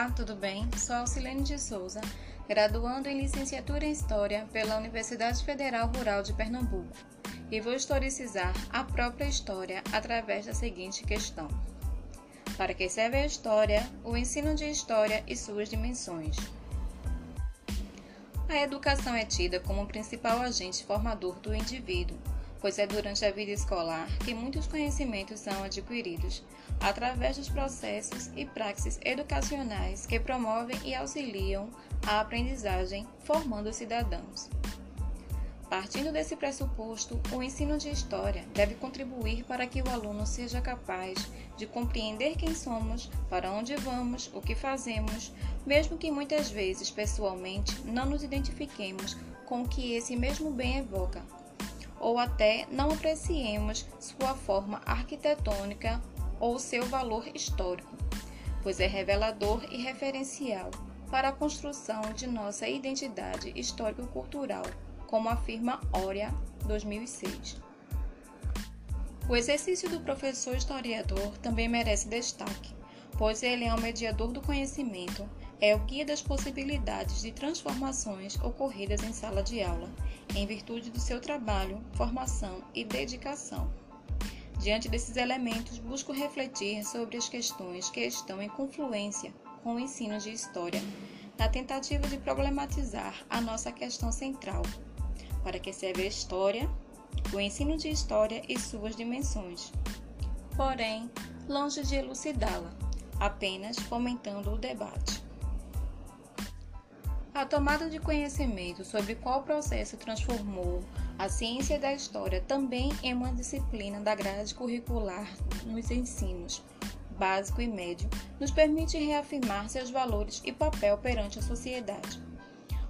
Olá, tudo bem? Sou Alcilene de Souza, graduando em licenciatura em História pela Universidade Federal Rural de Pernambuco, e vou historicizar a própria história através da seguinte questão: Para que serve a história, o ensino de história e suas dimensões? A educação é tida como o principal agente formador do indivíduo pois é durante a vida escolar que muitos conhecimentos são adquiridos através dos processos e praxis educacionais que promovem e auxiliam a aprendizagem, formando cidadãos. Partindo desse pressuposto, o ensino de história deve contribuir para que o aluno seja capaz de compreender quem somos, para onde vamos, o que fazemos, mesmo que muitas vezes pessoalmente não nos identifiquemos com o que esse mesmo bem evoca, ou até não apreciemos sua forma arquitetônica ou seu valor histórico, pois é revelador e referencial para a construção de nossa identidade histórico-cultural, como afirma Oria 2006. O exercício do professor historiador também merece destaque, pois ele é o mediador do conhecimento, é o guia das possibilidades de transformações ocorridas em sala de aula em virtude do seu trabalho, formação e dedicação. Diante desses elementos, busco refletir sobre as questões que estão em confluência com o ensino de história, na tentativa de problematizar a nossa questão central: para que serve a história, o ensino de história e suas dimensões. Porém, longe de elucidá-la, apenas fomentando o debate. A tomada de conhecimento sobre qual processo transformou a ciência da história também é uma disciplina da grade curricular nos ensinos básico e médio, nos permite reafirmar seus valores e papel perante a sociedade,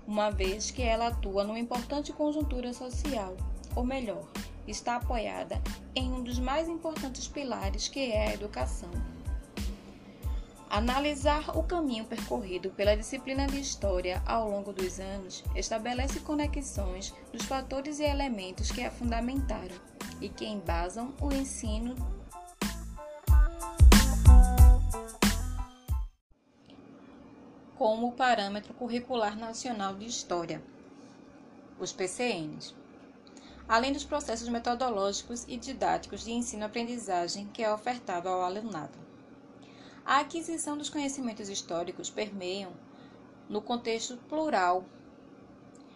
uma vez que ela atua numa importante conjuntura social, ou melhor, está apoiada em um dos mais importantes pilares que é a educação. Analisar o caminho percorrido pela disciplina de História ao longo dos anos estabelece conexões dos fatores e elementos que a fundamentaram e que embasam o ensino como o Parâmetro Curricular Nacional de História, os PCNs, além dos processos metodológicos e didáticos de ensino-aprendizagem que é ofertado ao alunado. A aquisição dos conhecimentos históricos permeiam no contexto plural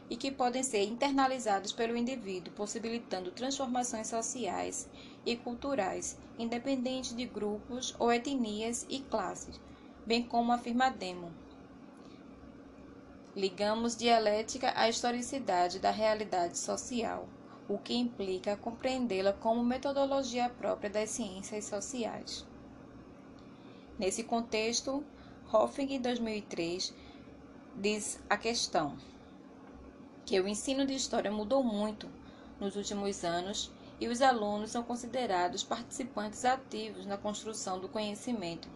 e que podem ser internalizados pelo indivíduo, possibilitando transformações sociais e culturais, independente de grupos ou etnias e classes, bem como afirma Demo. Ligamos dialética à historicidade da realidade social, o que implica compreendê-la como metodologia própria das ciências sociais. Nesse contexto, Hoffing, em 2003, diz a questão que o ensino de história mudou muito nos últimos anos e os alunos são considerados participantes ativos na construção do conhecimento.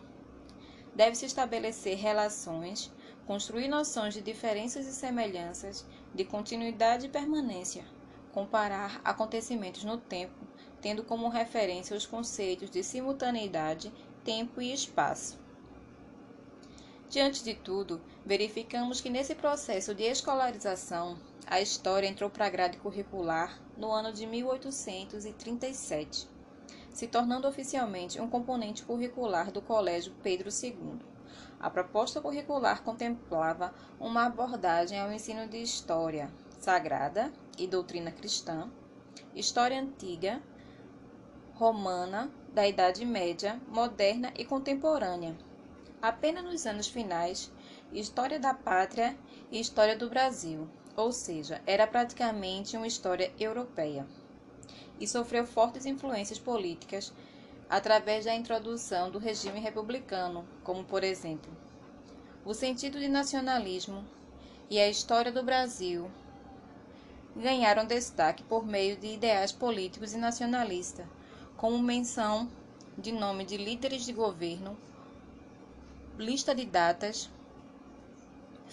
Deve-se estabelecer relações, construir noções de diferenças e semelhanças, de continuidade e permanência, comparar acontecimentos no tempo, tendo como referência os conceitos de simultaneidade tempo e espaço. Diante de tudo, verificamos que nesse processo de escolarização, a história entrou para a grade curricular no ano de 1837, se tornando oficialmente um componente curricular do Colégio Pedro II. A proposta curricular contemplava uma abordagem ao ensino de história sagrada e doutrina cristã, história antiga, romana, da Idade Média, moderna e contemporânea. Apenas nos anos finais, História da Pátria e História do Brasil, ou seja, era praticamente uma história europeia. E sofreu fortes influências políticas através da introdução do regime republicano, como por exemplo, o sentido de nacionalismo e a história do Brasil ganharam destaque por meio de ideais políticos e nacionalistas, como menção de nome de líderes de governo, lista de datas,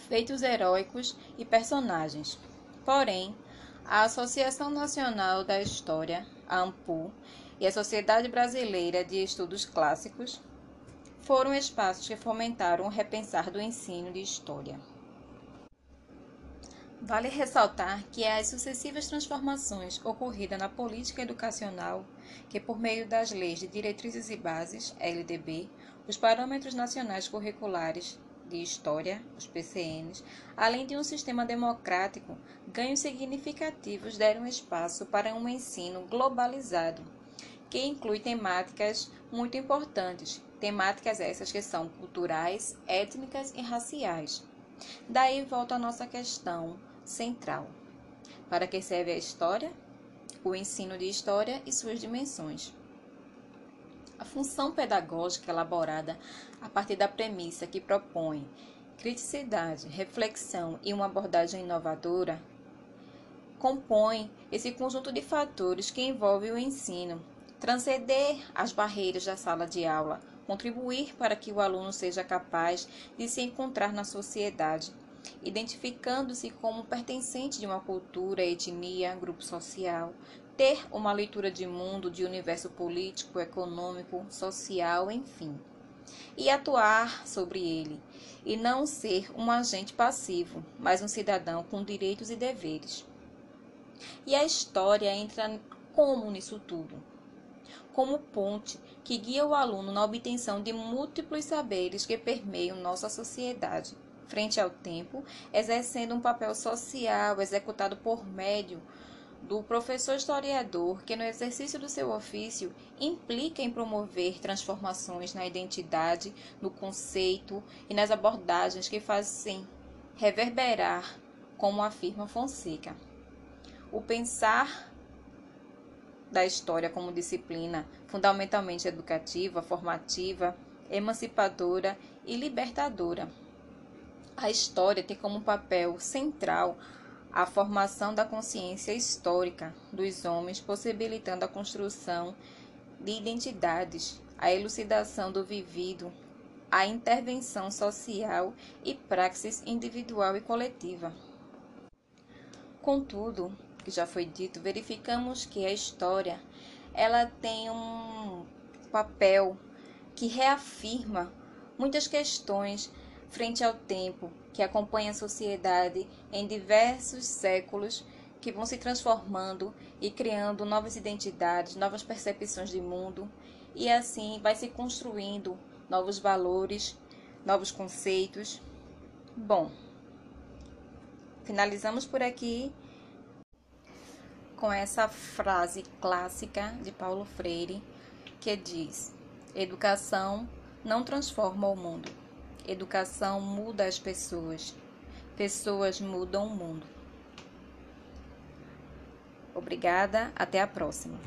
feitos heróicos e personagens. Porém, a Associação Nacional da História, a e a Sociedade Brasileira de Estudos Clássicos foram espaços que fomentaram o repensar do ensino de história. Vale ressaltar que é as sucessivas transformações ocorridas na política educacional que, por meio das leis de diretrizes e bases, LDB, os parâmetros nacionais curriculares de História, os PCNs, além de um sistema democrático, ganhos significativos deram espaço para um ensino globalizado, que inclui temáticas muito importantes, temáticas essas que são culturais, étnicas e raciais. Daí volta a nossa questão central. Para que serve a história? O ensino de história e suas dimensões. A função pedagógica elaborada a partir da premissa que propõe criticidade, reflexão e uma abordagem inovadora compõe esse conjunto de fatores que envolve o ensino, transcender as barreiras da sala de aula, contribuir para que o aluno seja capaz de se encontrar na sociedade, identificando-se como pertencente de uma cultura, etnia, grupo social, ter uma leitura de mundo, de universo político, econômico, social, enfim, e atuar sobre ele, e não ser um agente passivo, mas um cidadão com direitos e deveres. E a história entra como nisso tudo? Como ponte que guia o aluno na obtenção de múltiplos saberes que permeiam nossa sociedade, frente ao tempo, exercendo um papel social executado por médio do professor historiador que, no exercício do seu ofício, implica em promover transformações na identidade, no conceito e nas abordagens que fazem reverberar, como afirma Fonseca. O pensar da história como disciplina fundamentalmente educativa, formativa, emancipadora e libertadora. A história tem como papel central a formação da consciência histórica dos homens, possibilitando a construção de identidades, a elucidação do vivido, a intervenção social e praxis individual e coletiva. Contudo, que já foi dito, verificamos que a história ela tem um papel que reafirma muitas questões frente ao tempo que acompanha a sociedade em diversos séculos que vão se transformando e criando novas identidades, novas percepções de mundo, e assim vai se construindo novos valores, novos conceitos. Bom, finalizamos por aqui com essa frase clássica de Paulo Freire que diz: Educação não transforma o mundo Educação muda as pessoas. Pessoas mudam o mundo. Obrigada, até a próxima.